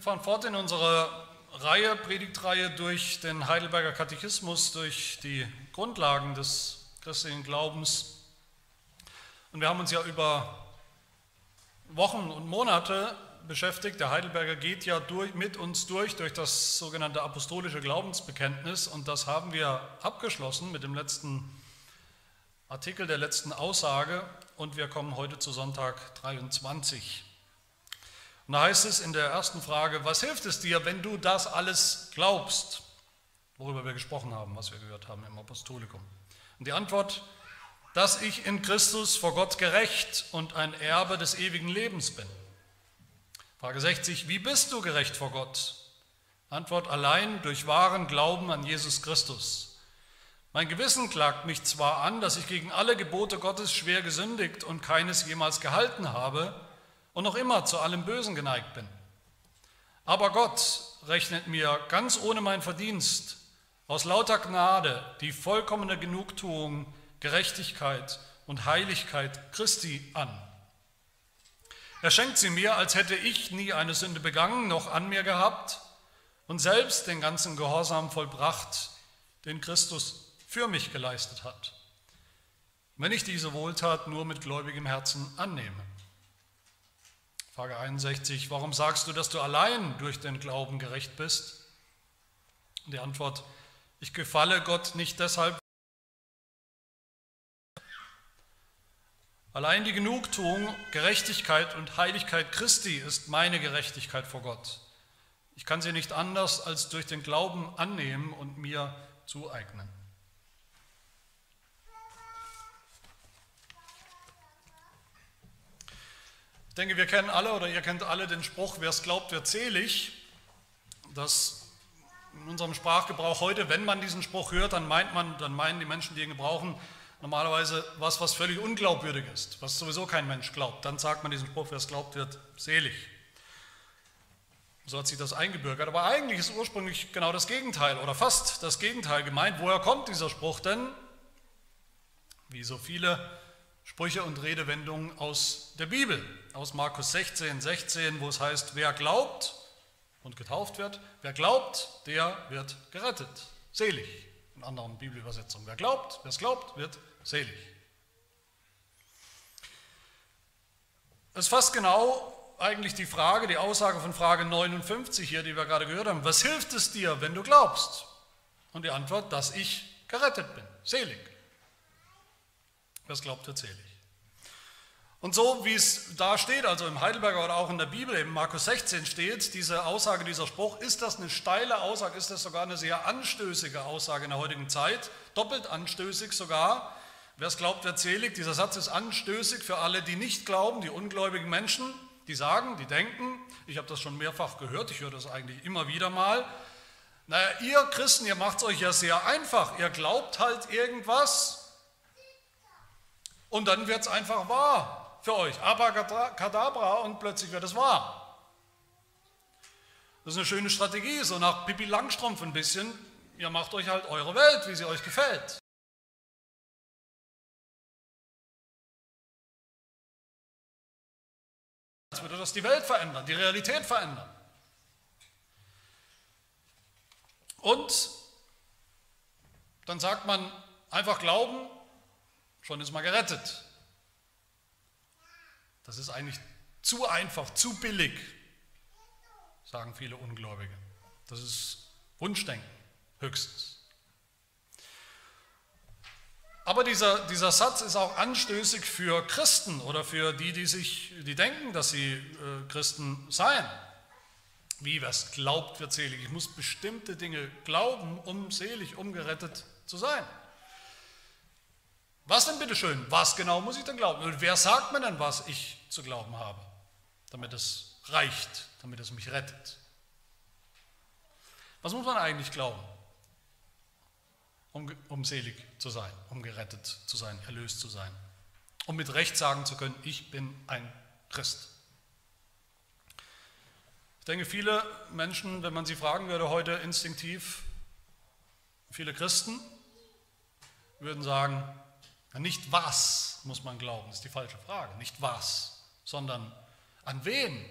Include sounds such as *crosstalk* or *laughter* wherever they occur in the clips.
Wir fahren fort in unserer Reihe, Predigtreihe durch den Heidelberger Katechismus, durch die Grundlagen des christlichen Glaubens. Und wir haben uns ja über Wochen und Monate beschäftigt. Der Heidelberger geht ja durch, mit uns durch, durch das sogenannte apostolische Glaubensbekenntnis. Und das haben wir abgeschlossen mit dem letzten Artikel der letzten Aussage. Und wir kommen heute zu Sonntag 23. Und da heißt es in der ersten Frage, was hilft es dir, wenn du das alles glaubst? Worüber wir gesprochen haben, was wir gehört haben im Apostolikum. Und die Antwort, dass ich in Christus vor Gott gerecht und ein Erbe des ewigen Lebens bin. Frage 60, wie bist du gerecht vor Gott? Antwort, allein durch wahren Glauben an Jesus Christus. Mein Gewissen klagt mich zwar an, dass ich gegen alle Gebote Gottes schwer gesündigt und keines jemals gehalten habe, und noch immer zu allem Bösen geneigt bin. Aber Gott rechnet mir ganz ohne mein Verdienst aus lauter Gnade die vollkommene Genugtuung, Gerechtigkeit und Heiligkeit Christi an. Er schenkt sie mir, als hätte ich nie eine Sünde begangen, noch an mir gehabt und selbst den ganzen Gehorsam vollbracht, den Christus für mich geleistet hat, wenn ich diese Wohltat nur mit gläubigem Herzen annehme. Frage 61, warum sagst du, dass du allein durch den Glauben gerecht bist? Die Antwort, ich gefalle Gott nicht deshalb. Allein die Genugtuung, Gerechtigkeit und Heiligkeit Christi ist meine Gerechtigkeit vor Gott. Ich kann sie nicht anders als durch den Glauben annehmen und mir zueignen. Ich denke, wir kennen alle oder ihr kennt alle den Spruch, wer es glaubt, wird selig. Das in unserem Sprachgebrauch heute, wenn man diesen Spruch hört, dann meint man, dann meinen die Menschen, die ihn gebrauchen, normalerweise was, was völlig unglaubwürdig ist, was sowieso kein Mensch glaubt. Dann sagt man diesen Spruch, wer es glaubt, wird selig. So hat sich das eingebürgert. Aber eigentlich ist ursprünglich genau das Gegenteil oder fast das Gegenteil gemeint. Woher kommt dieser Spruch denn? Wie so viele Sprüche und Redewendungen aus der Bibel, aus Markus 16, 16, wo es heißt, wer glaubt und getauft wird, wer glaubt, der wird gerettet, selig. In anderen Bibelübersetzungen, wer glaubt, wer es glaubt, wird selig. Es ist fast genau eigentlich die Frage, die Aussage von Frage 59 hier, die wir gerade gehört haben. Was hilft es dir, wenn du glaubst? Und die Antwort, dass ich gerettet bin, selig. Wer es glaubt, wird selig. Und so wie es da steht, also im Heidelberger oder auch in der Bibel, in Markus 16 steht, diese Aussage, dieser Spruch, ist das eine steile Aussage, ist das sogar eine sehr anstößige Aussage in der heutigen Zeit, doppelt anstößig sogar. Wer es glaubt, wird selig. Dieser Satz ist anstößig für alle, die nicht glauben, die ungläubigen Menschen, die sagen, die denken, ich habe das schon mehrfach gehört, ich höre das eigentlich immer wieder mal, naja, ihr Christen, ihr macht es euch ja sehr einfach, ihr glaubt halt irgendwas, und dann wird es einfach wahr für euch. Abracadabra und plötzlich wird es wahr. Das ist eine schöne Strategie, so nach Pippi Langstrumpf ein bisschen. Ihr macht euch halt eure Welt, wie sie euch gefällt. Jetzt würde das die Welt verändern, die Realität verändern. Und dann sagt man einfach glauben, schon ist man gerettet. Das ist eigentlich zu einfach, zu billig, sagen viele Ungläubige. Das ist Wunschdenken, höchstens. Aber dieser, dieser Satz ist auch anstößig für Christen oder für die, die, sich, die denken, dass sie äh, Christen seien. Wie, wer es glaubt, wird selig. Ich muss bestimmte Dinge glauben, um selig, um gerettet zu sein. Was denn bitteschön? Was genau muss ich denn glauben? Und wer sagt mir denn, was ich zu glauben habe, damit es reicht, damit es mich rettet? Was muss man eigentlich glauben, um, um selig zu sein, um gerettet zu sein, erlöst zu sein, um mit Recht sagen zu können, ich bin ein Christ? Ich denke, viele Menschen, wenn man sie fragen würde heute instinktiv, viele Christen würden sagen, nicht was muss man glauben, ist die falsche Frage. Nicht was, sondern an wen?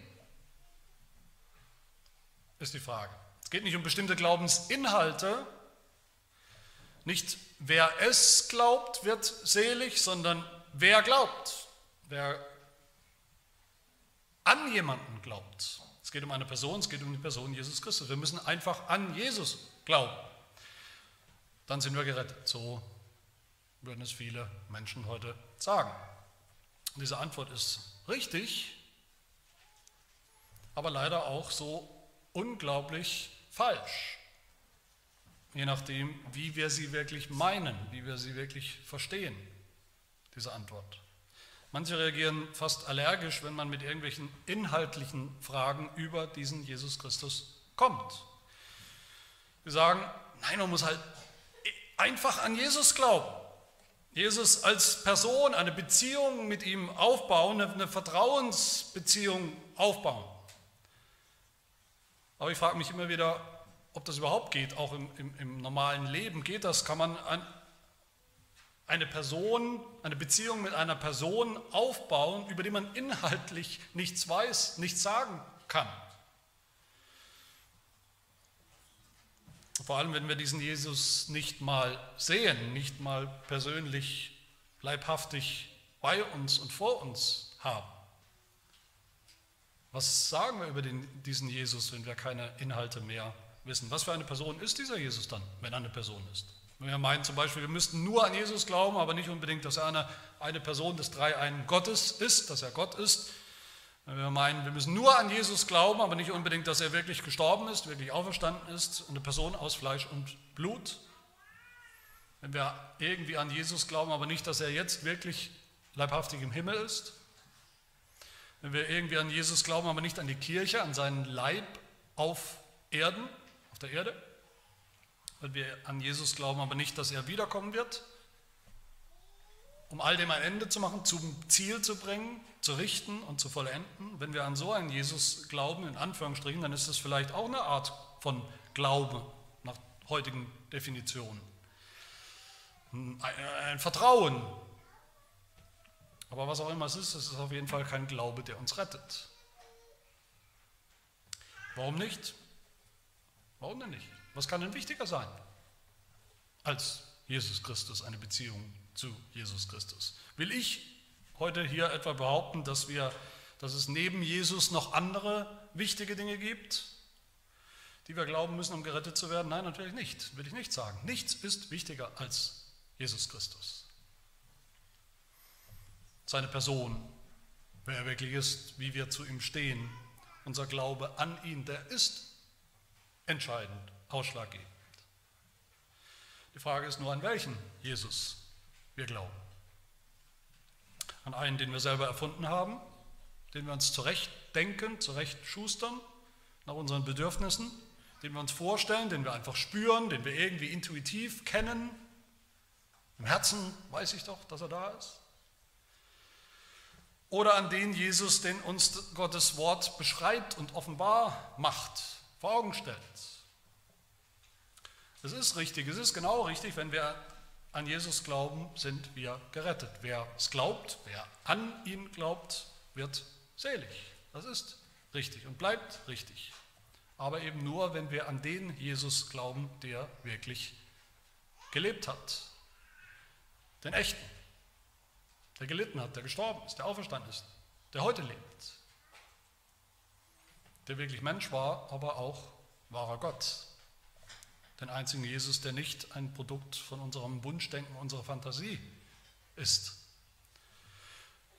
ist die Frage. Es geht nicht um bestimmte Glaubensinhalte, nicht wer es glaubt, wird selig, sondern wer glaubt, wer an jemanden glaubt. Es geht um eine Person, es geht um die Person Jesus Christus. Wir müssen einfach an Jesus glauben. Dann sind wir gerettet. So würden es viele Menschen heute sagen. Diese Antwort ist richtig, aber leider auch so unglaublich falsch. Je nachdem, wie wir sie wirklich meinen, wie wir sie wirklich verstehen, diese Antwort. Manche reagieren fast allergisch, wenn man mit irgendwelchen inhaltlichen Fragen über diesen Jesus Christus kommt. Sie sagen, nein, man muss halt einfach an Jesus glauben. Jesus als Person, eine Beziehung mit ihm aufbauen, eine Vertrauensbeziehung aufbauen. Aber ich frage mich immer wieder, ob das überhaupt geht, auch im, im, im normalen Leben. Geht das? Kann man an, eine Person, eine Beziehung mit einer Person aufbauen, über die man inhaltlich nichts weiß, nichts sagen kann. Vor allem, wenn wir diesen Jesus nicht mal sehen, nicht mal persönlich, leibhaftig bei uns und vor uns haben. Was sagen wir über den, diesen Jesus, wenn wir keine Inhalte mehr wissen? Was für eine Person ist dieser Jesus dann, wenn er eine Person ist? Wir meinen zum Beispiel, wir müssten nur an Jesus glauben, aber nicht unbedingt, dass er eine, eine Person des Dreieinen Gottes ist, dass er Gott ist. Wir meinen, wir müssen nur an Jesus glauben, aber nicht unbedingt, dass er wirklich gestorben ist, wirklich auferstanden ist, eine Person aus Fleisch und Blut. Wenn wir irgendwie an Jesus glauben, aber nicht, dass er jetzt wirklich leibhaftig im Himmel ist. Wenn wir irgendwie an Jesus glauben, aber nicht an die Kirche, an seinen Leib auf Erden, auf der Erde weil wir an Jesus glauben, aber nicht, dass er wiederkommen wird, um all dem ein Ende zu machen, zum Ziel zu bringen, zu richten und zu vollenden. Wenn wir an so einen Jesus glauben, in Anführungsstrichen, dann ist das vielleicht auch eine Art von Glaube nach heutigen Definitionen. Ein, ein Vertrauen. Aber was auch immer es ist, es ist auf jeden Fall kein Glaube, der uns rettet. Warum nicht? Warum denn nicht? Was kann denn wichtiger sein als Jesus Christus, eine Beziehung zu Jesus Christus? Will ich heute hier etwa behaupten, dass, wir, dass es neben Jesus noch andere wichtige Dinge gibt, die wir glauben müssen, um gerettet zu werden? Nein, natürlich nicht, will ich nicht sagen. Nichts ist wichtiger als Jesus Christus. Seine Person, wer er wirklich ist, wie wir zu ihm stehen, unser Glaube an ihn, der ist entscheidend ausschlaggebend. Die Frage ist nur, an welchen Jesus wir glauben. An einen, den wir selber erfunden haben, den wir uns zurechtdenken, zurechtschustern, nach unseren Bedürfnissen, den wir uns vorstellen, den wir einfach spüren, den wir irgendwie intuitiv kennen. Im Herzen weiß ich doch, dass er da ist. Oder an den Jesus, den uns Gottes Wort beschreibt und offenbar macht, vor Augen stellt. Es ist richtig, es ist genau richtig, wenn wir an Jesus glauben, sind wir gerettet. Wer es glaubt, wer an ihn glaubt, wird selig. Das ist richtig und bleibt richtig. Aber eben nur, wenn wir an den Jesus glauben, der wirklich gelebt hat. Den echten, der gelitten hat, der gestorben ist, der auferstanden ist, der heute lebt. Der wirklich Mensch war, aber auch wahrer Gott den einzigen Jesus, der nicht ein Produkt von unserem Wunschdenken, unserer Fantasie ist.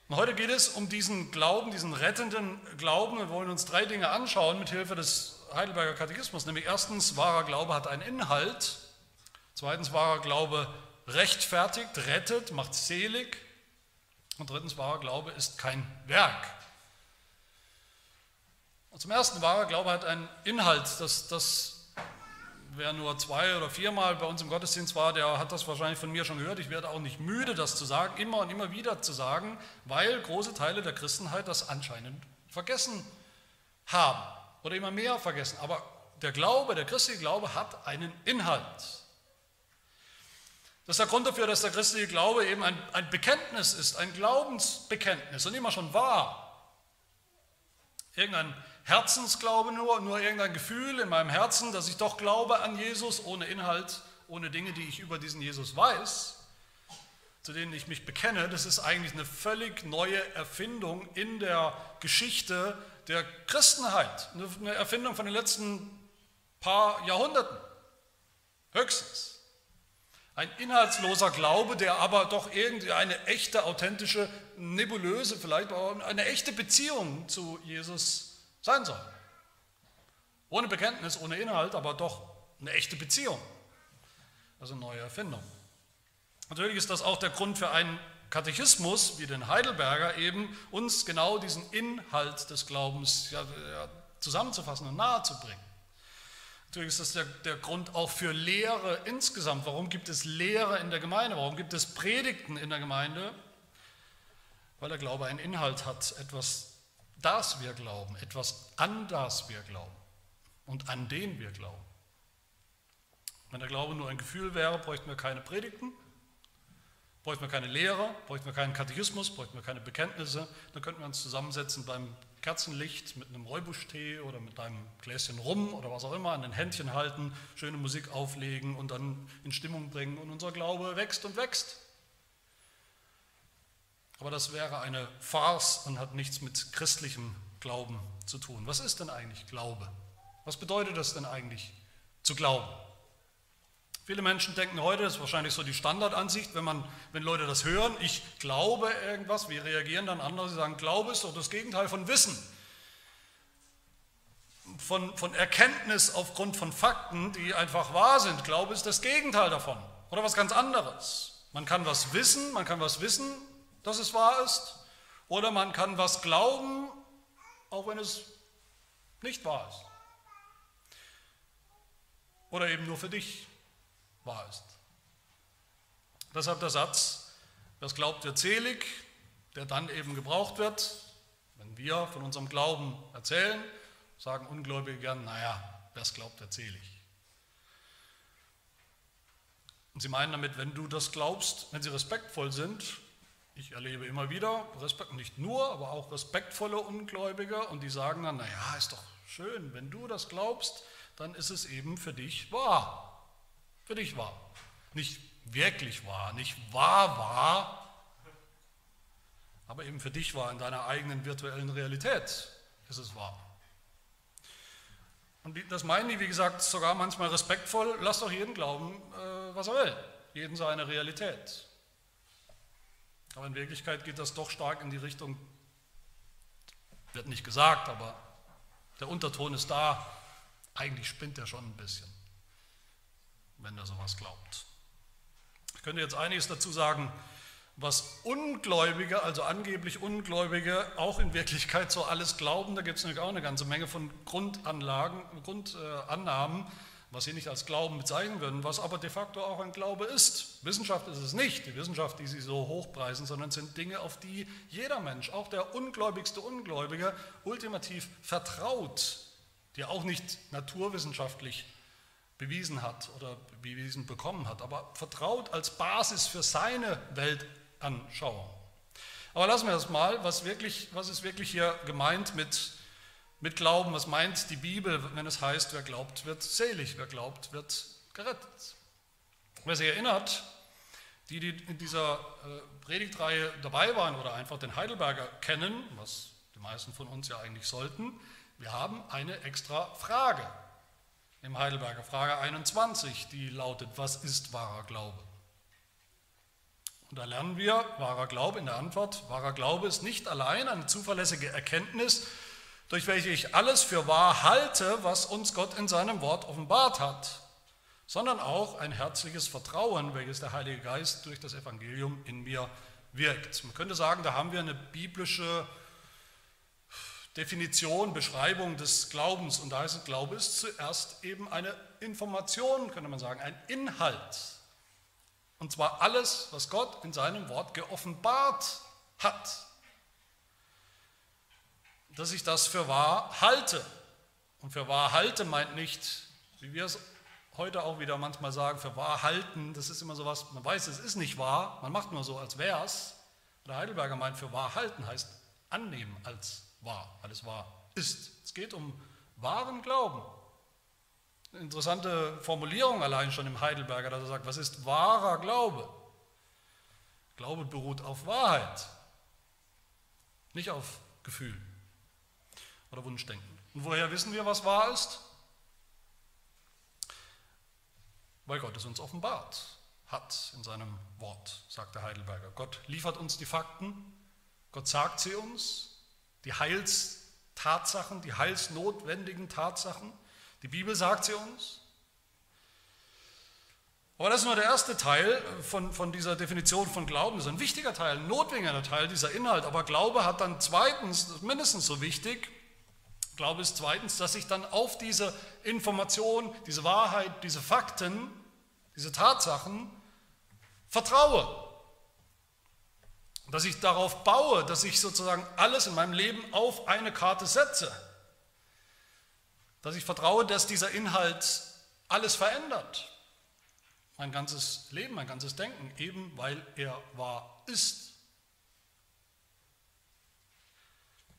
Und heute geht es um diesen Glauben, diesen rettenden Glauben. Wir wollen uns drei Dinge anschauen mit Hilfe des Heidelberger Katechismus. Nämlich erstens, wahrer Glaube hat einen Inhalt. Zweitens, wahrer Glaube rechtfertigt, rettet, macht selig. Und drittens, wahrer Glaube ist kein Werk. Und zum ersten, wahrer Glaube hat einen Inhalt. Das, das wer nur zwei oder viermal bei uns im Gottesdienst war, der hat das wahrscheinlich von mir schon gehört. Ich werde auch nicht müde, das zu sagen, immer und immer wieder zu sagen, weil große Teile der Christenheit das anscheinend vergessen haben oder immer mehr vergessen. Aber der Glaube, der christliche Glaube hat einen Inhalt. Das ist der Grund dafür, dass der christliche Glaube eben ein, ein Bekenntnis ist, ein Glaubensbekenntnis und immer schon war. Irgendein Herzensglaube nur, nur irgendein Gefühl in meinem Herzen, dass ich doch glaube an Jesus, ohne Inhalt, ohne Dinge, die ich über diesen Jesus weiß, zu denen ich mich bekenne, das ist eigentlich eine völlig neue Erfindung in der Geschichte der Christenheit. Eine Erfindung von den letzten paar Jahrhunderten. Höchstens. Ein inhaltsloser Glaube, der aber doch irgendwie eine echte, authentische, nebulöse, vielleicht auch eine echte Beziehung zu Jesus sein soll. Ohne Bekenntnis, ohne Inhalt, aber doch eine echte Beziehung. Also eine neue Erfindung. Natürlich ist das auch der Grund für einen Katechismus, wie den Heidelberger, eben uns genau diesen Inhalt des Glaubens ja, ja, zusammenzufassen und nahezubringen. Natürlich ist das der, der Grund auch für Lehre insgesamt. Warum gibt es Lehre in der Gemeinde? Warum gibt es Predigten in der Gemeinde? Weil der Glaube einen Inhalt hat, etwas, das wir glauben, etwas, an das wir glauben und an den wir glauben. Wenn der Glaube nur ein Gefühl wäre, bräuchten wir keine Predigten, Bräuchten wir keine Lehre, bräuchten wir keinen Katechismus, bräuchten wir keine Bekenntnisse, dann könnten wir uns zusammensetzen beim Kerzenlicht mit einem Räubuschtee oder mit einem Gläschen Rum oder was auch immer, an den Händchen halten, schöne Musik auflegen und dann in Stimmung bringen und unser Glaube wächst und wächst. Aber das wäre eine Farce und hat nichts mit christlichem Glauben zu tun. Was ist denn eigentlich Glaube? Was bedeutet das denn eigentlich zu glauben? Viele Menschen denken heute, das ist wahrscheinlich so die Standardansicht, wenn, man, wenn Leute das hören, ich glaube irgendwas, wie reagieren dann andere? Sie sagen, Glaube ist doch das Gegenteil von Wissen. Von, von Erkenntnis aufgrund von Fakten, die einfach wahr sind. Glaube ist das Gegenteil davon. Oder was ganz anderes. Man kann was wissen, man kann was wissen, dass es wahr ist. Oder man kann was glauben, auch wenn es nicht wahr ist. Oder eben nur für dich wahr ist. Deshalb der Satz, wer es glaubt, wird selig, der dann eben gebraucht wird, wenn wir von unserem Glauben erzählen, sagen Ungläubige gern, naja, wer es glaubt, wird selig. Und sie meinen damit, wenn du das glaubst, wenn sie respektvoll sind, ich erlebe immer wieder, Respekt, nicht nur, aber auch respektvolle Ungläubige und die sagen dann, naja, ist doch schön, wenn du das glaubst, dann ist es eben für dich wahr für dich wahr. Nicht wirklich wahr, nicht wahr wahr, aber eben für dich wahr, in deiner eigenen virtuellen Realität ist es wahr. Und das meinen die, wie gesagt, sogar manchmal respektvoll, lass doch jeden glauben, äh, was er will, jeden seine Realität. Aber in Wirklichkeit geht das doch stark in die Richtung, wird nicht gesagt, aber der Unterton ist da, eigentlich spinnt er schon ein bisschen wenn er sowas glaubt. Ich könnte jetzt einiges dazu sagen, was Ungläubige, also angeblich Ungläubige, auch in Wirklichkeit so alles glauben. Da gibt es nämlich auch eine ganze Menge von Grundanlagen, Grundannahmen, was sie nicht als Glauben bezeichnen würden, was aber de facto auch ein Glaube ist. Wissenschaft ist es nicht, die Wissenschaft, die sie so hochpreisen, sondern sind Dinge, auf die jeder Mensch, auch der ungläubigste Ungläubige, ultimativ vertraut, die auch nicht naturwissenschaftlich bewiesen hat oder bewiesen bekommen hat, aber vertraut als Basis für seine Weltanschauung. Aber lassen wir das mal, was, wirklich, was ist wirklich hier gemeint mit, mit Glauben? Was meint die Bibel, wenn es heißt, wer glaubt, wird selig, wer glaubt, wird gerettet? Wer sich erinnert, die, die in dieser äh, Predigtreihe dabei waren oder einfach den Heidelberger kennen, was die meisten von uns ja eigentlich sollten, wir haben eine extra Frage im Heidelberger Frage 21, die lautet, was ist wahrer Glaube? Und da lernen wir, wahrer Glaube in der Antwort, wahrer Glaube ist nicht allein eine zuverlässige Erkenntnis, durch welche ich alles für wahr halte, was uns Gott in seinem Wort offenbart hat, sondern auch ein herzliches Vertrauen, welches der Heilige Geist durch das Evangelium in mir wirkt. Man könnte sagen, da haben wir eine biblische Definition, Beschreibung des Glaubens. Und da heißt es, Glaube ist zuerst eben eine Information, könnte man sagen, ein Inhalt. Und zwar alles, was Gott in seinem Wort geoffenbart hat. Dass ich das für wahr halte. Und für wahr halte meint nicht, wie wir es heute auch wieder manchmal sagen, für wahr halten, das ist immer so was, man weiß, es ist nicht wahr, man macht nur so, als wäre es. Der Heidelberger meint, für wahr halten heißt annehmen als wahr, alles wahr ist. Es geht um wahren Glauben. Eine interessante Formulierung allein schon im Heidelberger, dass er sagt, was ist wahrer Glaube? Glaube beruht auf Wahrheit, nicht auf Gefühl oder Wunschdenken. Und woher wissen wir, was wahr ist? Weil Gott es uns offenbart hat in seinem Wort, sagt der Heidelberger. Gott liefert uns die Fakten, Gott sagt sie uns, die Heilstatsachen, die heilsnotwendigen Tatsachen. Die Bibel sagt sie uns. Aber das ist nur der erste Teil von, von dieser Definition von Glauben. Das ist ein wichtiger Teil, ein notwendiger Teil dieser Inhalt. Aber Glaube hat dann zweitens, mindestens so wichtig, Glaube ist zweitens, dass ich dann auf diese Information, diese Wahrheit, diese Fakten, diese Tatsachen vertraue. Dass ich darauf baue, dass ich sozusagen alles in meinem Leben auf eine Karte setze. Dass ich vertraue, dass dieser Inhalt alles verändert. Mein ganzes Leben, mein ganzes Denken, eben weil er wahr ist.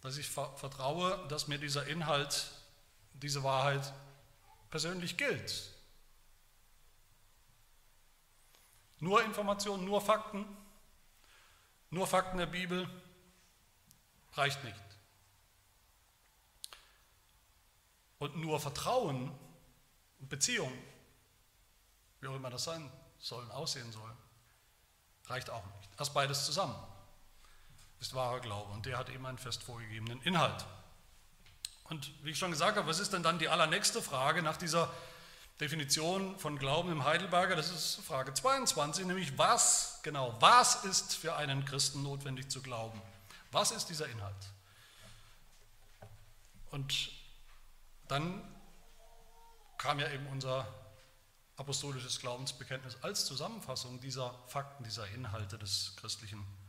Dass ich vertraue, dass mir dieser Inhalt, diese Wahrheit persönlich gilt. Nur Informationen, nur Fakten, nur Fakten der Bibel reicht nicht. Und nur Vertrauen und Beziehung, wie auch immer das sein soll, aussehen soll, reicht auch nicht. Erst beides zusammen ist wahrer Glaube und der hat eben einen fest vorgegebenen Inhalt. Und wie ich schon gesagt habe, was ist denn dann die allernächste Frage nach dieser Definition von Glauben im Heidelberger, das ist Frage 22, nämlich was genau, was ist für einen Christen notwendig zu glauben? Was ist dieser Inhalt? Und dann kam ja eben unser apostolisches Glaubensbekenntnis als Zusammenfassung dieser Fakten, dieser Inhalte des christlichen Glaubens.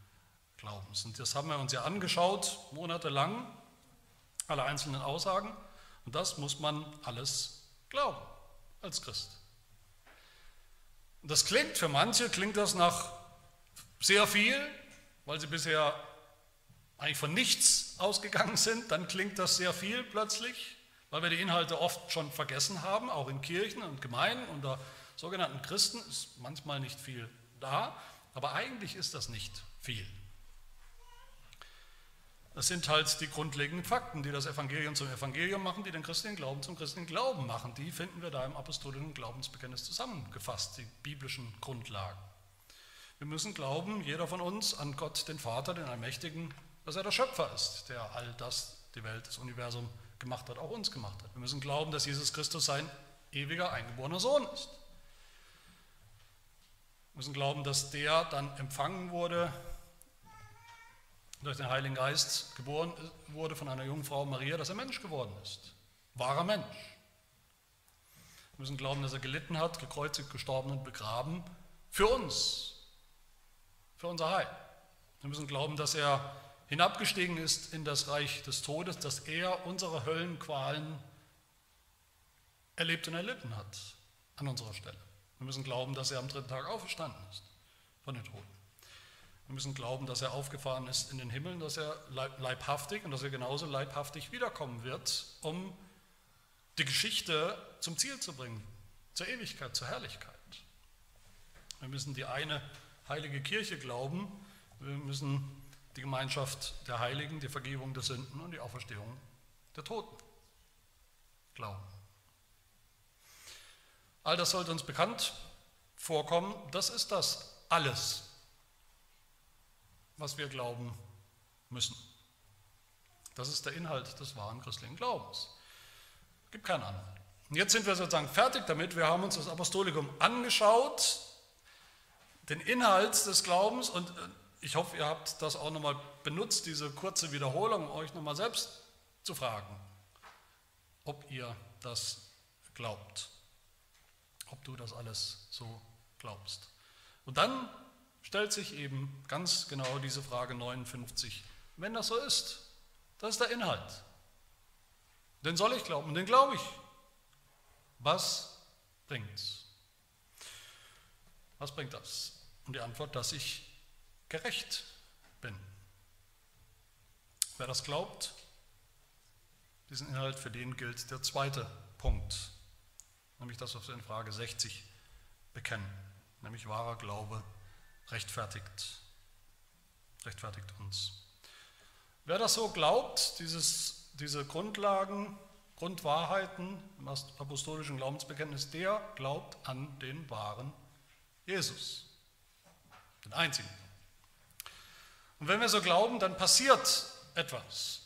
Und das haben wir uns ja angeschaut, monatelang, alle einzelnen Aussagen. Und das muss man alles glauben als Christ. Und das klingt für manche, klingt das nach sehr viel, weil sie bisher eigentlich von nichts ausgegangen sind, dann klingt das sehr viel plötzlich, weil wir die Inhalte oft schon vergessen haben, auch in Kirchen und Gemeinden unter sogenannten Christen ist manchmal nicht viel da, aber eigentlich ist das nicht viel. Das sind halt die grundlegenden Fakten, die das Evangelium zum Evangelium machen, die den christlichen Glauben zum christlichen Glauben machen. Die finden wir da im apostolischen Glaubensbekenntnis zusammengefasst, die biblischen Grundlagen. Wir müssen glauben, jeder von uns, an Gott, den Vater, den Allmächtigen, dass er der Schöpfer ist, der all das, die Welt, das Universum gemacht hat, auch uns gemacht hat. Wir müssen glauben, dass Jesus Christus sein ewiger, eingeborener Sohn ist. Wir müssen glauben, dass der dann empfangen wurde durch den Heiligen Geist geboren wurde von einer jungen Frau Maria, dass er Mensch geworden ist. Wahrer Mensch. Wir müssen glauben, dass er gelitten hat, gekreuzigt, gestorben und begraben für uns, für unser Heil. Wir müssen glauben, dass er hinabgestiegen ist in das Reich des Todes, dass er unsere Höllenqualen erlebt und erlitten hat an unserer Stelle. Wir müssen glauben, dass er am dritten Tag auferstanden ist von den Toten. Wir müssen glauben, dass er aufgefahren ist in den Himmel, dass er leibhaftig und dass er genauso leibhaftig wiederkommen wird, um die Geschichte zum Ziel zu bringen, zur Ewigkeit, zur Herrlichkeit. Wir müssen die eine heilige Kirche glauben, wir müssen die Gemeinschaft der Heiligen, die Vergebung der Sünden und die Auferstehung der Toten glauben. All das sollte uns bekannt vorkommen. Das ist das alles, was wir glauben müssen. Das ist der Inhalt des wahren christlichen Glaubens. Gibt keinen anderen. Und jetzt sind wir sozusagen fertig damit. Wir haben uns das Apostolikum angeschaut, den Inhalt des Glaubens und äh, ich hoffe, ihr habt das auch nochmal benutzt, diese kurze Wiederholung, um euch nochmal selbst zu fragen, ob ihr das glaubt, ob du das alles so glaubst. Und dann stellt sich eben ganz genau diese Frage 59. Wenn das so ist, das ist der Inhalt. Den soll ich glauben, den glaube ich. Was bringt's? Was bringt das? Und die Antwort, dass ich gerecht bin. Wer das glaubt, diesen Inhalt, für den gilt der zweite Punkt, nämlich das, was wir in Frage 60 bekennen, nämlich wahrer Glaube rechtfertigt, rechtfertigt uns. Wer das so glaubt, dieses, diese Grundlagen, Grundwahrheiten im apostolischen Glaubensbekenntnis, der glaubt an den wahren Jesus, den einzigen. Und wenn wir so glauben, dann passiert etwas.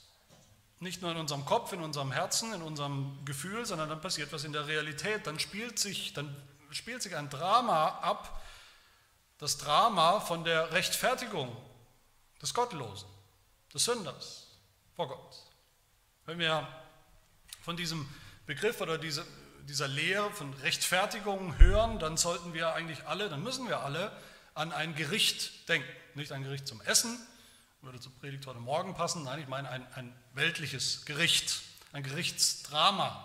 Nicht nur in unserem Kopf, in unserem Herzen, in unserem Gefühl, sondern dann passiert was in der Realität. Dann spielt sich, dann spielt sich ein Drama ab, das Drama von der Rechtfertigung des Gottlosen, des Sünders vor Gott. Wenn wir von diesem Begriff oder diese, dieser Lehre von Rechtfertigung hören, dann sollten wir eigentlich alle, dann müssen wir alle an ein Gericht denken. Nicht ein Gericht zum Essen, würde zur Predigt heute Morgen passen, nein, ich meine ein, ein weltliches Gericht, ein Gerichtsdrama.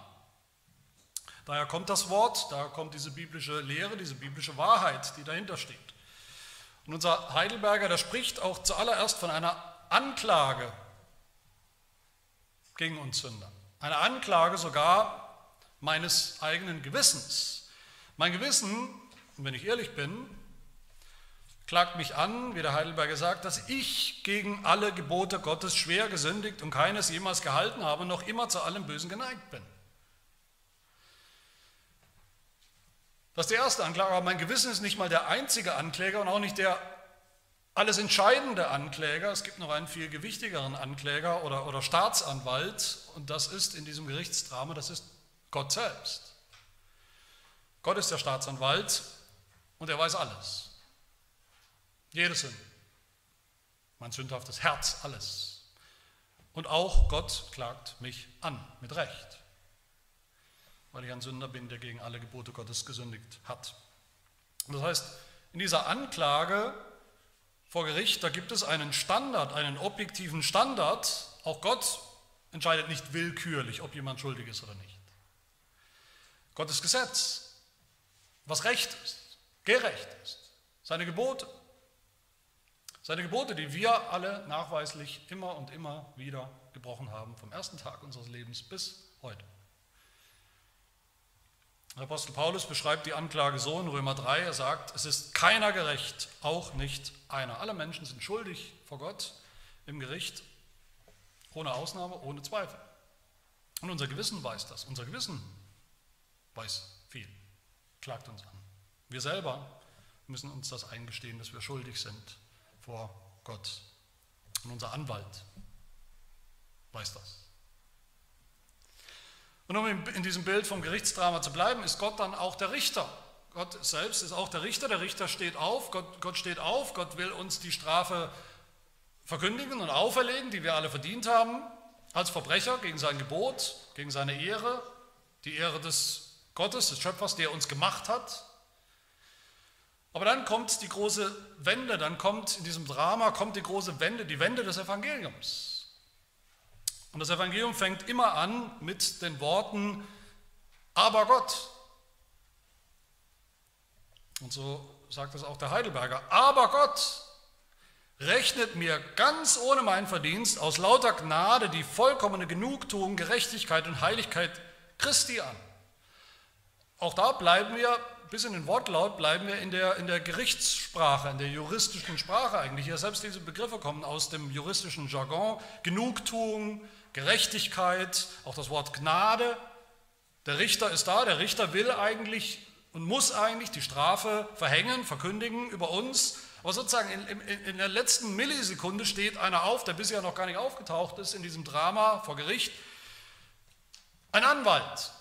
Daher kommt das Wort, daher kommt diese biblische Lehre, diese biblische Wahrheit, die dahinter steht. Und unser Heidelberger, der spricht auch zuallererst von einer Anklage gegen uns Sünder. Eine Anklage sogar meines eigenen Gewissens. Mein Gewissen, wenn ich ehrlich bin, klagt mich an, wie der Heidelberger sagt, dass ich gegen alle Gebote Gottes schwer gesündigt und keines jemals gehalten habe und noch immer zu allem Bösen geneigt bin. Das ist die erste Anklage, aber mein Gewissen ist nicht mal der einzige Ankläger und auch nicht der alles entscheidende Ankläger. Es gibt noch einen viel gewichtigeren Ankläger oder, oder Staatsanwalt und das ist in diesem Gerichtsdrama, das ist Gott selbst. Gott ist der Staatsanwalt und er weiß alles. Jede Sünde. Mein sündhaftes Herz, alles. Und auch Gott klagt mich an, mit Recht weil ich ein Sünder bin, der gegen alle Gebote Gottes gesündigt hat. Das heißt, in dieser Anklage vor Gericht, da gibt es einen Standard, einen objektiven Standard. Auch Gott entscheidet nicht willkürlich, ob jemand schuldig ist oder nicht. Gottes Gesetz, was Recht ist, gerecht ist, seine Gebote. Seine Gebote, die wir alle nachweislich immer und immer wieder gebrochen haben, vom ersten Tag unseres Lebens bis heute. Apostel Paulus beschreibt die Anklage so in Römer 3, er sagt, es ist keiner gerecht, auch nicht einer. Alle Menschen sind schuldig vor Gott im Gericht, ohne Ausnahme, ohne Zweifel. Und unser Gewissen weiß das, unser Gewissen weiß viel, klagt uns an. Wir selber müssen uns das eingestehen, dass wir schuldig sind vor Gott. Und unser Anwalt weiß das. Und um in diesem Bild vom Gerichtsdrama zu bleiben, ist Gott dann auch der Richter. Gott selbst ist auch der Richter. Der Richter steht auf, Gott, Gott steht auf, Gott will uns die Strafe verkündigen und auferlegen, die wir alle verdient haben, als Verbrecher gegen sein Gebot, gegen seine Ehre, die Ehre des Gottes, des Schöpfers, der uns gemacht hat. Aber dann kommt die große Wende, dann kommt in diesem Drama kommt die große Wende, die Wende des Evangeliums. Und das Evangelium fängt immer an mit den Worten, aber Gott. Und so sagt es auch der Heidelberger, aber Gott rechnet mir ganz ohne meinen Verdienst aus lauter Gnade die vollkommene Genugtuung, Gerechtigkeit und Heiligkeit Christi an. Auch da bleiben wir, bis in den Wortlaut, bleiben wir in der, in der Gerichtssprache, in der juristischen Sprache eigentlich. Ja, selbst diese Begriffe kommen aus dem juristischen Jargon. Genugtuung, Gerechtigkeit, auch das Wort Gnade. Der Richter ist da, der Richter will eigentlich und muss eigentlich die Strafe verhängen, verkündigen über uns. Aber sozusagen in, in, in der letzten Millisekunde steht einer auf, der bisher noch gar nicht aufgetaucht ist in diesem Drama vor Gericht. Ein Anwalt.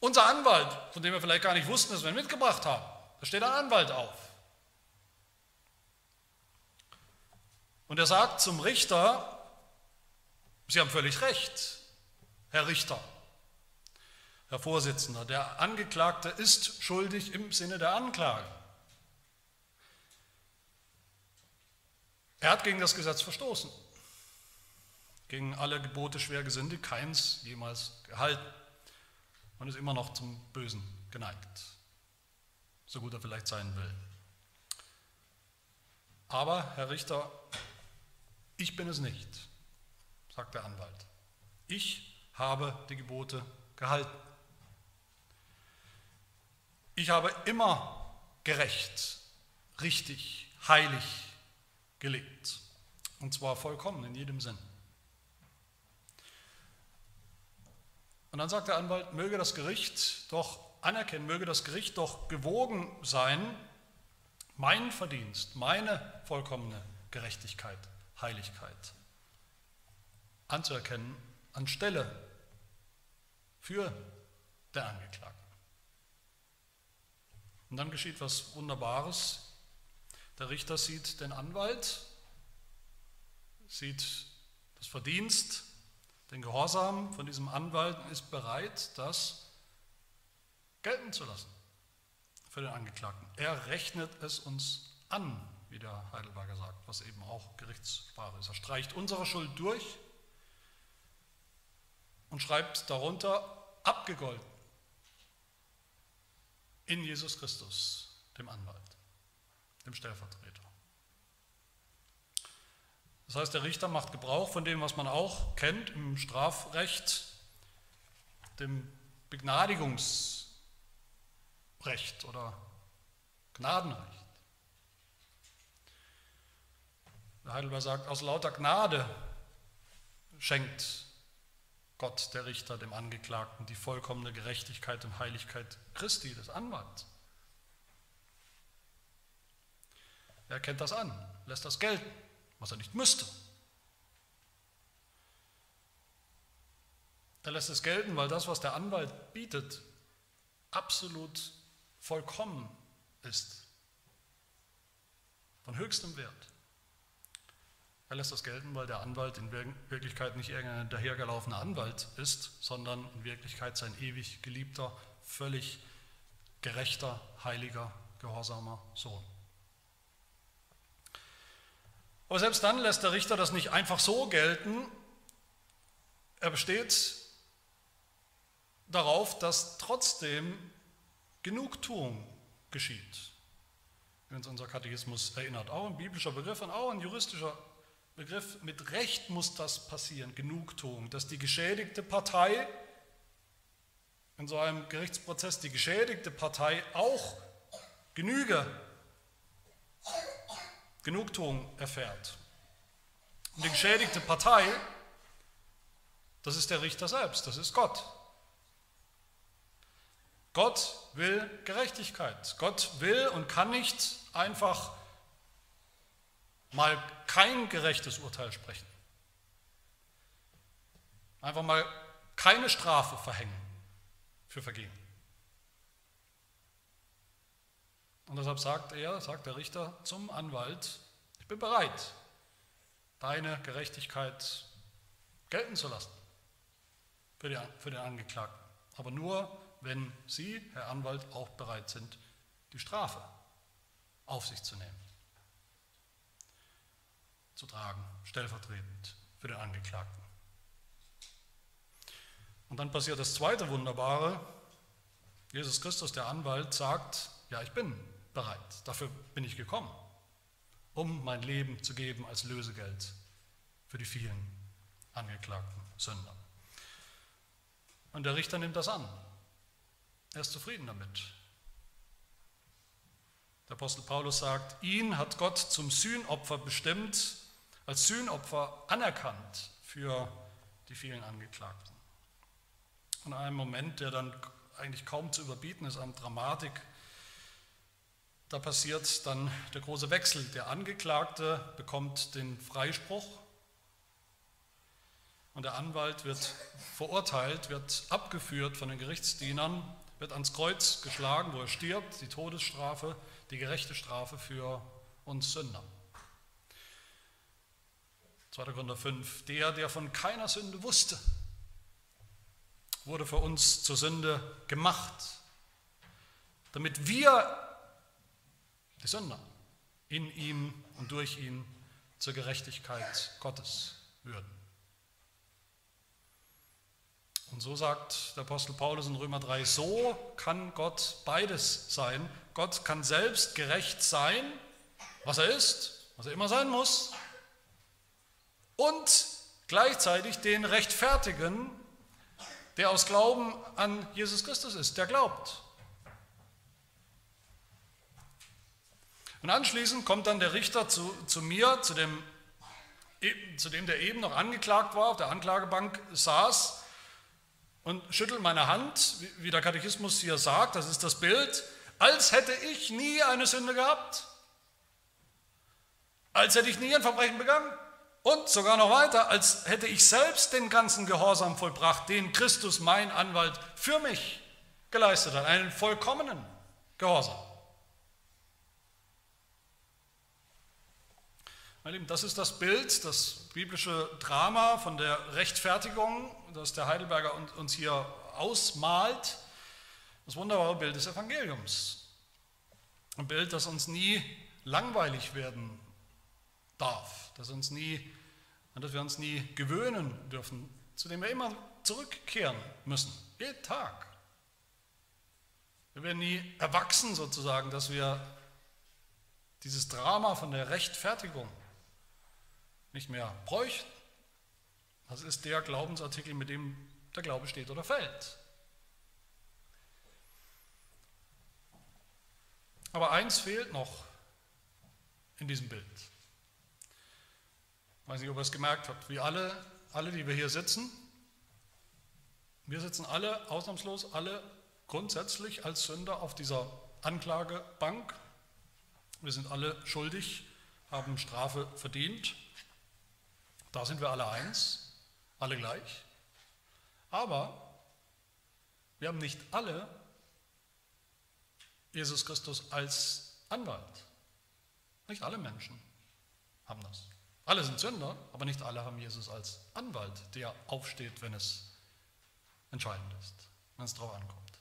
Unser Anwalt, von dem wir vielleicht gar nicht wussten, dass wir ihn mitgebracht haben. Da steht ein Anwalt auf. Und er sagt zum Richter, Sie haben völlig recht, Herr Richter, Herr Vorsitzender. Der Angeklagte ist schuldig im Sinne der Anklage. Er hat gegen das Gesetz verstoßen, gegen alle Gebote schwer gesündigt, keins jemals gehalten und ist immer noch zum Bösen geneigt, so gut er vielleicht sein will. Aber, Herr Richter, ich bin es nicht sagt der Anwalt. Ich habe die Gebote gehalten. Ich habe immer gerecht, richtig, heilig gelebt. Und zwar vollkommen in jedem Sinn. Und dann sagt der Anwalt, möge das Gericht doch anerkennen, möge das Gericht doch gewogen sein, mein Verdienst, meine vollkommene Gerechtigkeit, Heiligkeit anzuerkennen anstelle für den Angeklagten. Und dann geschieht was Wunderbares. Der Richter sieht den Anwalt, sieht das Verdienst, den Gehorsam von diesem Anwalt und ist bereit, das gelten zu lassen für den Angeklagten. Er rechnet es uns an, wie der Heidelberger sagt, was eben auch Gerichtssprache ist. Er streicht unsere Schuld durch und schreibt darunter abgegolten in Jesus Christus, dem Anwalt, dem Stellvertreter. Das heißt, der Richter macht Gebrauch von dem, was man auch kennt im Strafrecht, dem Begnadigungsrecht oder Gnadenrecht. Der Heidelberg sagt, aus lauter Gnade schenkt Gott, der Richter, dem Angeklagten die vollkommene Gerechtigkeit und Heiligkeit Christi, des Anwalts. Er kennt das an, lässt das gelten, was er nicht müsste. Er lässt es gelten, weil das, was der Anwalt bietet, absolut vollkommen ist, von höchstem Wert. Er lässt das gelten, weil der Anwalt in Wirklichkeit nicht irgendein dahergelaufener Anwalt ist, sondern in Wirklichkeit sein ewig geliebter, völlig gerechter, heiliger, gehorsamer Sohn. Aber selbst dann lässt der Richter das nicht einfach so gelten. Er besteht darauf, dass trotzdem Genugtuung geschieht. Wie uns unser Katechismus erinnert. Auch ein biblischer Begriff und auch ein juristischer Begriff, mit Recht muss das passieren, Genugtuung, dass die geschädigte Partei in so einem Gerichtsprozess, die geschädigte Partei auch Genüge, Genugtuung erfährt. Und die geschädigte Partei, das ist der Richter selbst, das ist Gott. Gott will Gerechtigkeit. Gott will und kann nicht einfach mal kein gerechtes Urteil sprechen. Einfach mal keine Strafe verhängen für Vergehen. Und deshalb sagt er, sagt der Richter zum Anwalt, ich bin bereit, deine Gerechtigkeit gelten zu lassen für, die, für den Angeklagten. Aber nur, wenn Sie, Herr Anwalt, auch bereit sind, die Strafe auf sich zu nehmen zu tragen, stellvertretend für den Angeklagten. Und dann passiert das zweite Wunderbare. Jesus Christus, der Anwalt, sagt, ja, ich bin bereit, dafür bin ich gekommen, um mein Leben zu geben als Lösegeld für die vielen angeklagten Sünder. Und der Richter nimmt das an. Er ist zufrieden damit. Der Apostel Paulus sagt, ihn hat Gott zum Sühnopfer bestimmt, als Sühnopfer anerkannt für die vielen Angeklagten. Und einem Moment, der dann eigentlich kaum zu überbieten ist an Dramatik, da passiert dann der große Wechsel. Der Angeklagte bekommt den Freispruch und der Anwalt wird verurteilt, wird abgeführt von den Gerichtsdienern, wird ans Kreuz geschlagen, wo er stirbt, die Todesstrafe, die gerechte Strafe für uns Sünder. 2. Korinther 5, der, der von keiner Sünde wusste, wurde für uns zur Sünde gemacht, damit wir, die Sünder, in ihm und durch ihn zur Gerechtigkeit Gottes würden. Und so sagt der Apostel Paulus in Römer 3, so kann Gott beides sein. Gott kann selbst gerecht sein, was er ist, was er immer sein muss, und gleichzeitig den rechtfertigen, der aus Glauben an Jesus Christus ist, der glaubt. Und anschließend kommt dann der Richter zu, zu mir, zu dem, zu dem, der eben noch angeklagt war, auf der Anklagebank saß und schüttelt meine Hand, wie der Katechismus hier sagt, das ist das Bild, als hätte ich nie eine Sünde gehabt, als hätte ich nie ein Verbrechen begangen und sogar noch weiter, als hätte ich selbst den ganzen Gehorsam vollbracht, den Christus, mein Anwalt, für mich geleistet hat, einen vollkommenen Gehorsam. Meine Lieben, das ist das Bild, das biblische Drama von der Rechtfertigung, das der Heidelberger uns hier ausmalt. Das wunderbare Bild des Evangeliums. Ein Bild, das uns nie langweilig werden darf, das uns nie, an das wir uns nie gewöhnen dürfen, zu dem wir immer zurückkehren müssen, jeden Tag. Wir werden nie erwachsen sozusagen, dass wir dieses Drama von der Rechtfertigung nicht mehr bräuchten. Das ist der Glaubensartikel, mit dem der Glaube steht oder fällt. Aber eins fehlt noch in diesem Bild. Ich weiß nicht, ob ihr es gemerkt habt. Wie alle, alle, die wir hier sitzen, wir sitzen alle, ausnahmslos, alle grundsätzlich als Sünder auf dieser Anklagebank. Wir sind alle schuldig, haben Strafe verdient. Da sind wir alle eins, alle gleich. Aber wir haben nicht alle Jesus Christus als Anwalt. Nicht alle Menschen haben das. Alle sind Sünder, aber nicht alle haben Jesus als Anwalt, der aufsteht, wenn es entscheidend ist, wenn es darauf ankommt.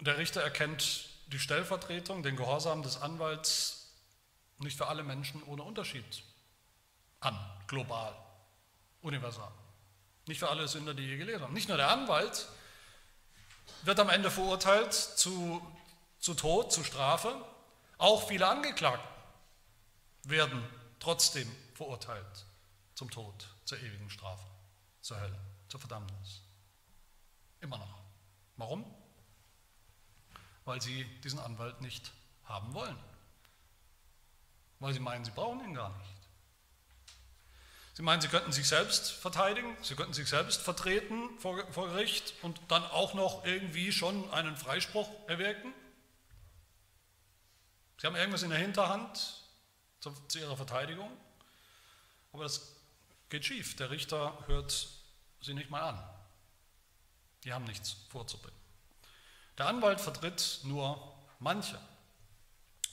Der Richter erkennt die Stellvertretung, den Gehorsam des Anwalts nicht für alle Menschen ohne Unterschied an, global, universal. Nicht für alle Sünder, die je gelehrt haben. Nicht nur der Anwalt wird am Ende verurteilt zu, zu Tod, zu Strafe, auch viele Angeklagten werden trotzdem verurteilt zum Tod, zur ewigen Strafe, zur Hölle, zur Verdammnis. Immer noch. Warum? weil sie diesen Anwalt nicht haben wollen. Weil sie meinen, sie brauchen ihn gar nicht. Sie meinen, sie könnten sich selbst verteidigen, sie könnten sich selbst vertreten vor, vor Gericht und dann auch noch irgendwie schon einen Freispruch erwirken. Sie haben irgendwas in der Hinterhand zu, zu ihrer Verteidigung, aber das geht schief. Der Richter hört sie nicht mal an. Die haben nichts vorzubringen. Der Anwalt vertritt nur manche.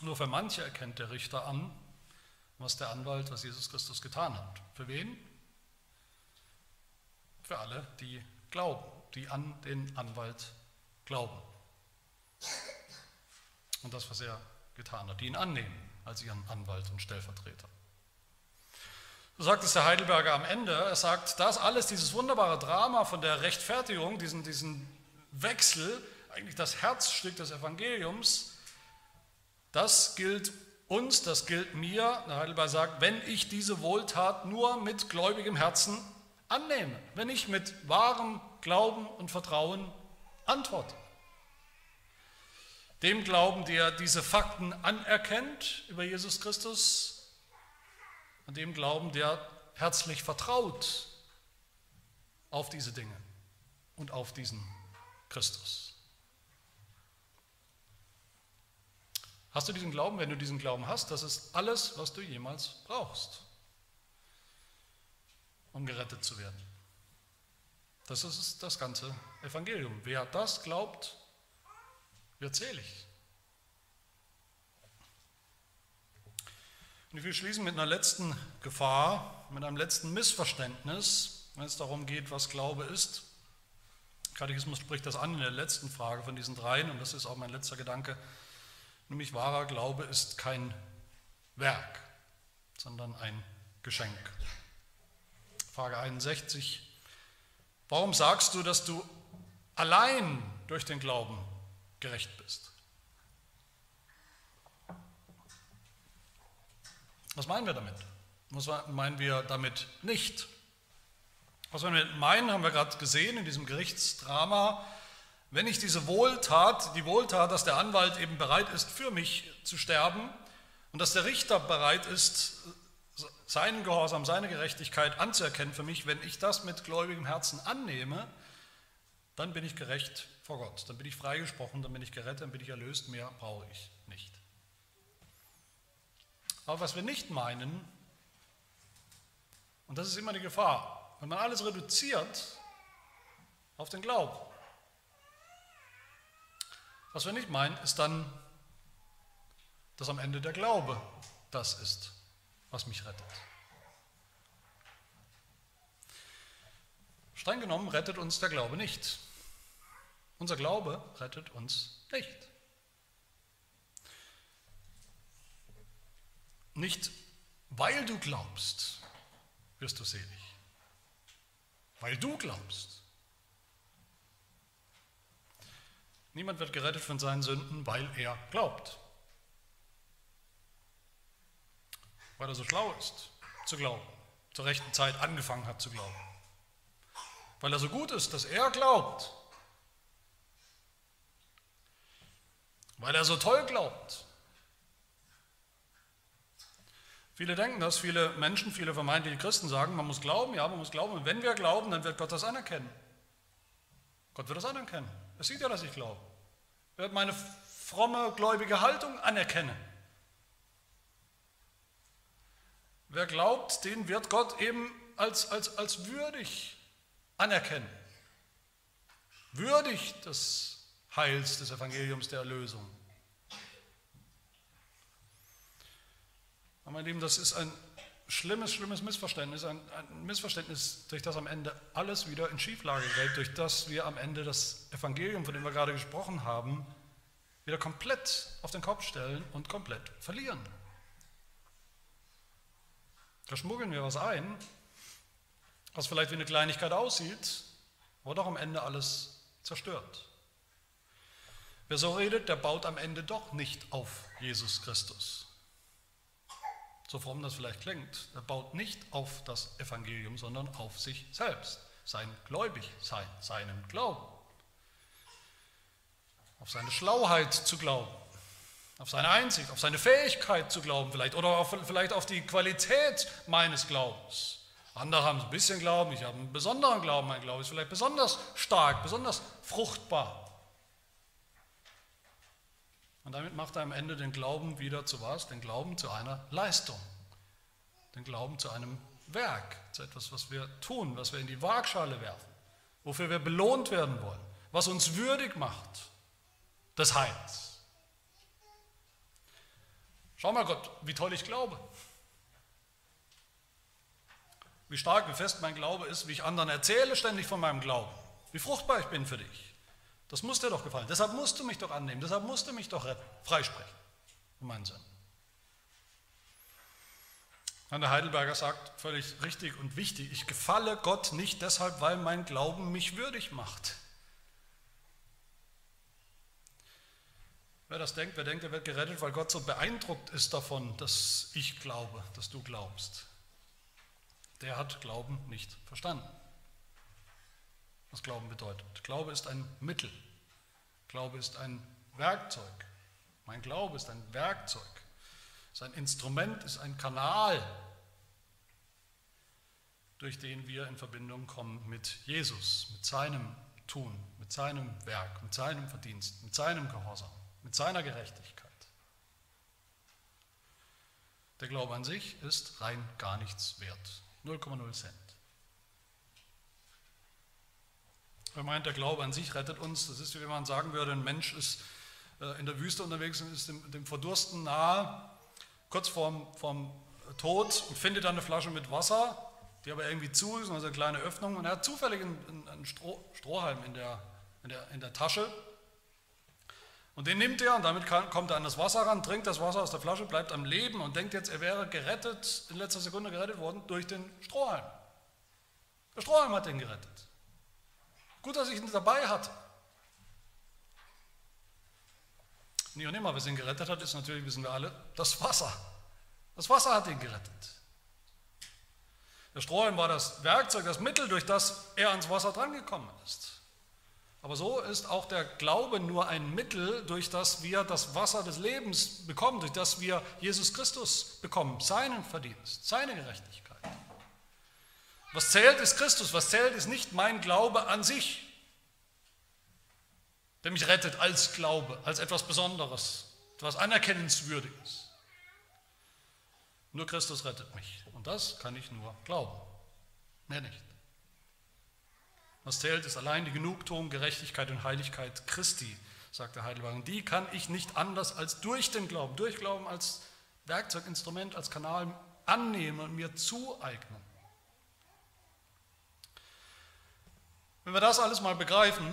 Nur für manche erkennt der Richter an, was der Anwalt, was Jesus Christus getan hat. Für wen? Für alle, die glauben, die an den Anwalt glauben. Und das, was er getan hat, die ihn annehmen als ihren Anwalt und Stellvertreter. So sagt es der Heidelberger am Ende. Er sagt, das alles, dieses wunderbare Drama von der Rechtfertigung, diesen, diesen Wechsel, eigentlich das Herzstück des Evangeliums, das gilt uns, das gilt mir, der Heidelberg sagt, wenn ich diese Wohltat nur mit gläubigem Herzen annehme, wenn ich mit wahrem Glauben und Vertrauen antworte. Dem Glauben, der diese Fakten anerkennt über Jesus Christus, und dem Glauben, der herzlich vertraut auf diese Dinge und auf diesen Christus. Hast du diesen Glauben? Wenn du diesen Glauben hast, das ist alles, was du jemals brauchst, um gerettet zu werden. Das ist das ganze Evangelium. Wer das glaubt, wird selig. Und ich will schließen mit einer letzten Gefahr, mit einem letzten Missverständnis, wenn es darum geht, was Glaube ist. Katechismus spricht das an in der letzten Frage von diesen dreien, und das ist auch mein letzter Gedanke. Nämlich wahrer Glaube ist kein Werk, sondern ein Geschenk. Frage 61. Warum sagst du, dass du allein durch den Glauben gerecht bist? Was meinen wir damit? Was meinen wir damit nicht? Was wir meinen, haben wir gerade gesehen in diesem Gerichtsdrama. Wenn ich diese Wohltat, die Wohltat, dass der Anwalt eben bereit ist, für mich zu sterben und dass der Richter bereit ist, seinen Gehorsam, seine Gerechtigkeit anzuerkennen für mich, wenn ich das mit gläubigem Herzen annehme, dann bin ich gerecht vor Gott, dann bin ich freigesprochen, dann bin ich gerettet, dann bin ich erlöst, mehr brauche ich nicht. Aber was wir nicht meinen, und das ist immer die Gefahr, wenn man alles reduziert auf den Glauben. Was wir nicht meinen, ist dann, dass am Ende der Glaube das ist, was mich rettet. Streng genommen rettet uns der Glaube nicht. Unser Glaube rettet uns nicht. Nicht weil du glaubst, wirst du selig. Weil du glaubst. Niemand wird gerettet von seinen Sünden, weil er glaubt. Weil er so schlau ist, zu glauben, zur rechten Zeit angefangen hat zu glauben. Weil er so gut ist, dass er glaubt. Weil er so toll glaubt. Viele denken das, viele Menschen, viele vermeintliche Christen sagen, man muss glauben, ja, man muss glauben. Und wenn wir glauben, dann wird Gott das anerkennen. Gott wird das anerkennen. Er sieht ja, dass ich glaube. Wird meine fromme, gläubige Haltung anerkennen. Wer glaubt, den wird Gott eben als, als, als würdig anerkennen. Würdig des Heils, des Evangeliums der Erlösung. Aber meine Lieben, das ist ein schlimmes, schlimmes Missverständnis, ein, ein, Missverständnis, durch das am Ende alles wieder in Schieflage gerät, durch das wir am Ende das Evangelium, von dem wir gerade gesprochen haben, wieder komplett auf den Kopf stellen und komplett verlieren. Da schmuggeln wir was ein, was vielleicht wie eine Kleinigkeit aussieht, aber doch am Ende alles zerstört. Wer so redet, der baut am Ende doch nicht auf Jesus Christus so fromm das vielleicht klingt, er baut nicht auf das Evangelium, sondern auf sich selbst, sein Gläubigsein, seinen Glauben, auf seine Schlauheit zu glauben, auf seine Einsicht, auf seine Fähigkeit zu glauben vielleicht oder auf, vielleicht auf die Qualität meines Glaubens. Andere haben ein bisschen Glauben, ich habe einen besonderen Glauben, mein Glaube ist vielleicht besonders stark, besonders fruchtbar. Und damit macht er am Ende den Glauben wieder zu was? Den Glauben zu einer Leistung. Den Glauben zu einem Werk, zu etwas, was wir tun, was wir in die Waagschale werfen, wofür wir belohnt werden wollen, was uns würdig macht des Heils. Schau mal Gott, wie toll ich glaube. Wie stark, wie fest mein Glaube ist, wie ich anderen erzähle ständig von meinem Glauben. Wie fruchtbar ich bin für dich. Das muss dir doch gefallen. Deshalb musst du mich doch annehmen. Deshalb musst du mich doch freisprechen von meinen Sünden. Der Heidelberger sagt völlig richtig und wichtig, ich gefalle Gott nicht deshalb, weil mein Glauben mich würdig macht. Wer das denkt, wer denkt, er wird gerettet, weil Gott so beeindruckt ist davon, dass ich glaube, dass du glaubst, der hat Glauben nicht verstanden was Glauben bedeutet. Glaube ist ein Mittel. Glaube ist ein Werkzeug. Mein Glaube ist ein Werkzeug. Ist ein Instrument, ist ein Kanal, durch den wir in Verbindung kommen mit Jesus, mit seinem Tun, mit seinem Werk, mit seinem Verdienst, mit seinem Gehorsam, mit seiner Gerechtigkeit. Der Glaube an sich ist rein gar nichts wert. 0,0 Cent. Er meint, der Glaube an sich rettet uns. Das ist, wie wenn man sagen würde, ein Mensch ist äh, in der Wüste unterwegs und ist dem, dem Verdursten nahe, kurz vorm, vorm Tod und findet dann eine Flasche mit Wasser, die aber irgendwie zu ist, also eine kleine Öffnung. Und er hat zufällig einen, einen Stroh, Strohhalm in der, in, der, in der Tasche. Und den nimmt er und damit kann, kommt er an das Wasser ran, trinkt das Wasser aus der Flasche, bleibt am Leben und denkt jetzt, er wäre gerettet, in letzter Sekunde gerettet worden durch den Strohhalm. Der Strohhalm hat ihn gerettet. Gut, dass ich ihn dabei hatte. Nie und immer, was ihn gerettet hat, ist natürlich, wissen wir alle, das Wasser. Das Wasser hat ihn gerettet. Der Strohhalm war das Werkzeug, das Mittel, durch das er ans Wasser drangekommen ist. Aber so ist auch der Glaube nur ein Mittel, durch das wir das Wasser des Lebens bekommen, durch das wir Jesus Christus bekommen, seinen Verdienst, seine Gerechtigkeit. Was zählt, ist Christus. Was zählt, ist nicht mein Glaube an sich, der mich rettet als Glaube, als etwas Besonderes, etwas Anerkennenswürdiges. Nur Christus rettet mich. Und das kann ich nur glauben. Mehr nicht. Was zählt, ist allein die Genugtuung, Gerechtigkeit und Heiligkeit Christi, sagt der Heidelberg. Die kann ich nicht anders als durch den Glauben, durch Glauben als Werkzeug, Instrument, als Kanal annehmen und mir zueignen. Wenn wir das alles mal begreifen,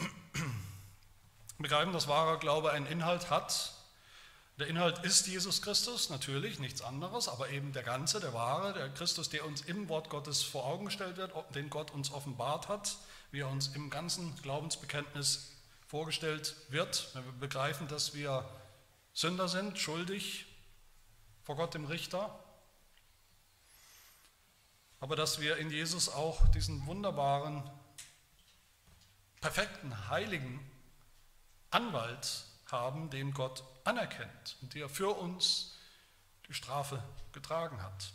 *clears throat* begreifen, dass wahrer Glaube einen Inhalt hat, der Inhalt ist Jesus Christus, natürlich, nichts anderes, aber eben der ganze, der wahre, der Christus, der uns im Wort Gottes vor Augen gestellt wird, den Gott uns offenbart hat, wie er uns im ganzen Glaubensbekenntnis vorgestellt wird, wenn wir begreifen, dass wir Sünder sind, schuldig vor Gott dem Richter, aber dass wir in Jesus auch diesen wunderbaren perfekten, heiligen Anwalt haben, den Gott anerkennt und der für uns die Strafe getragen hat.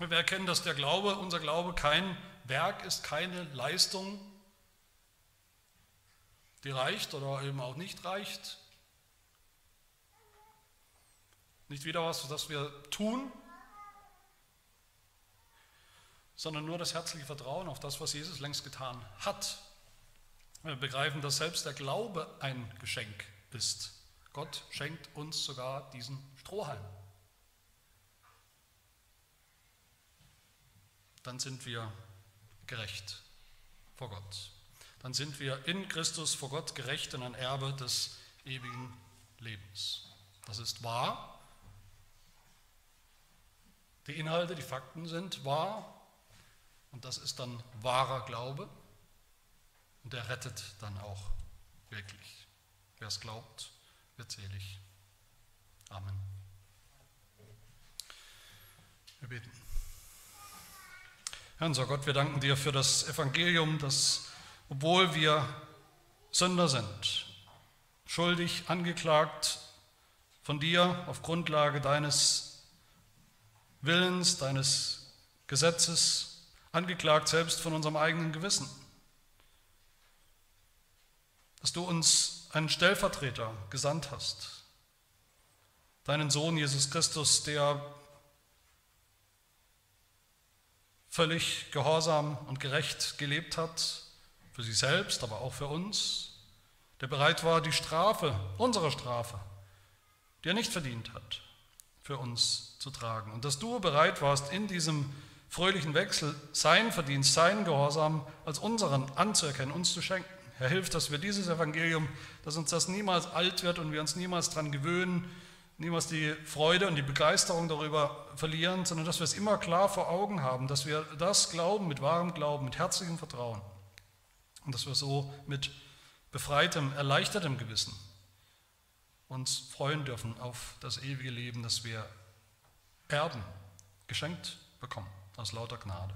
Wir erkennen, dass der Glaube, unser Glaube kein Werk ist, keine Leistung, die reicht oder eben auch nicht reicht. Nicht wieder was, das wir tun, sondern nur das herzliche Vertrauen auf das, was Jesus längst getan hat wir begreifen, dass selbst der Glaube ein Geschenk ist. Gott schenkt uns sogar diesen Strohhalm. Dann sind wir gerecht vor Gott. Dann sind wir in Christus vor Gott gerecht und ein Erbe des ewigen Lebens. Das ist wahr. Die Inhalte, die Fakten sind wahr. Und das ist dann wahrer Glaube. Und er rettet dann auch wirklich. Wer es glaubt, wird selig. Amen. Wir beten. Herr unser Gott, wir danken dir für das Evangelium, das, obwohl wir Sünder sind, schuldig angeklagt von dir auf Grundlage deines Willens, deines Gesetzes, angeklagt selbst von unserem eigenen Gewissen, dass du uns einen Stellvertreter gesandt hast, deinen Sohn Jesus Christus, der völlig gehorsam und gerecht gelebt hat, für sich selbst, aber auch für uns, der bereit war, die Strafe, unsere Strafe, die er nicht verdient hat, für uns zu tragen. Und dass du bereit warst, in diesem fröhlichen Wechsel sein Verdienst, sein Gehorsam als unseren anzuerkennen, uns zu schenken. Herr, hilf, dass wir dieses Evangelium, dass uns das niemals alt wird und wir uns niemals daran gewöhnen, niemals die Freude und die Begeisterung darüber verlieren, sondern dass wir es immer klar vor Augen haben, dass wir das glauben mit wahrem Glauben, mit herzlichem Vertrauen und dass wir so mit befreitem, erleichtertem Gewissen uns freuen dürfen auf das ewige Leben, das wir erben, geschenkt bekommen aus lauter Gnade.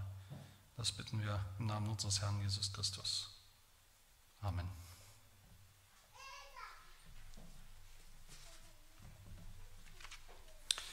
Das bitten wir im Namen unseres Herrn Jesus Christus. Amen.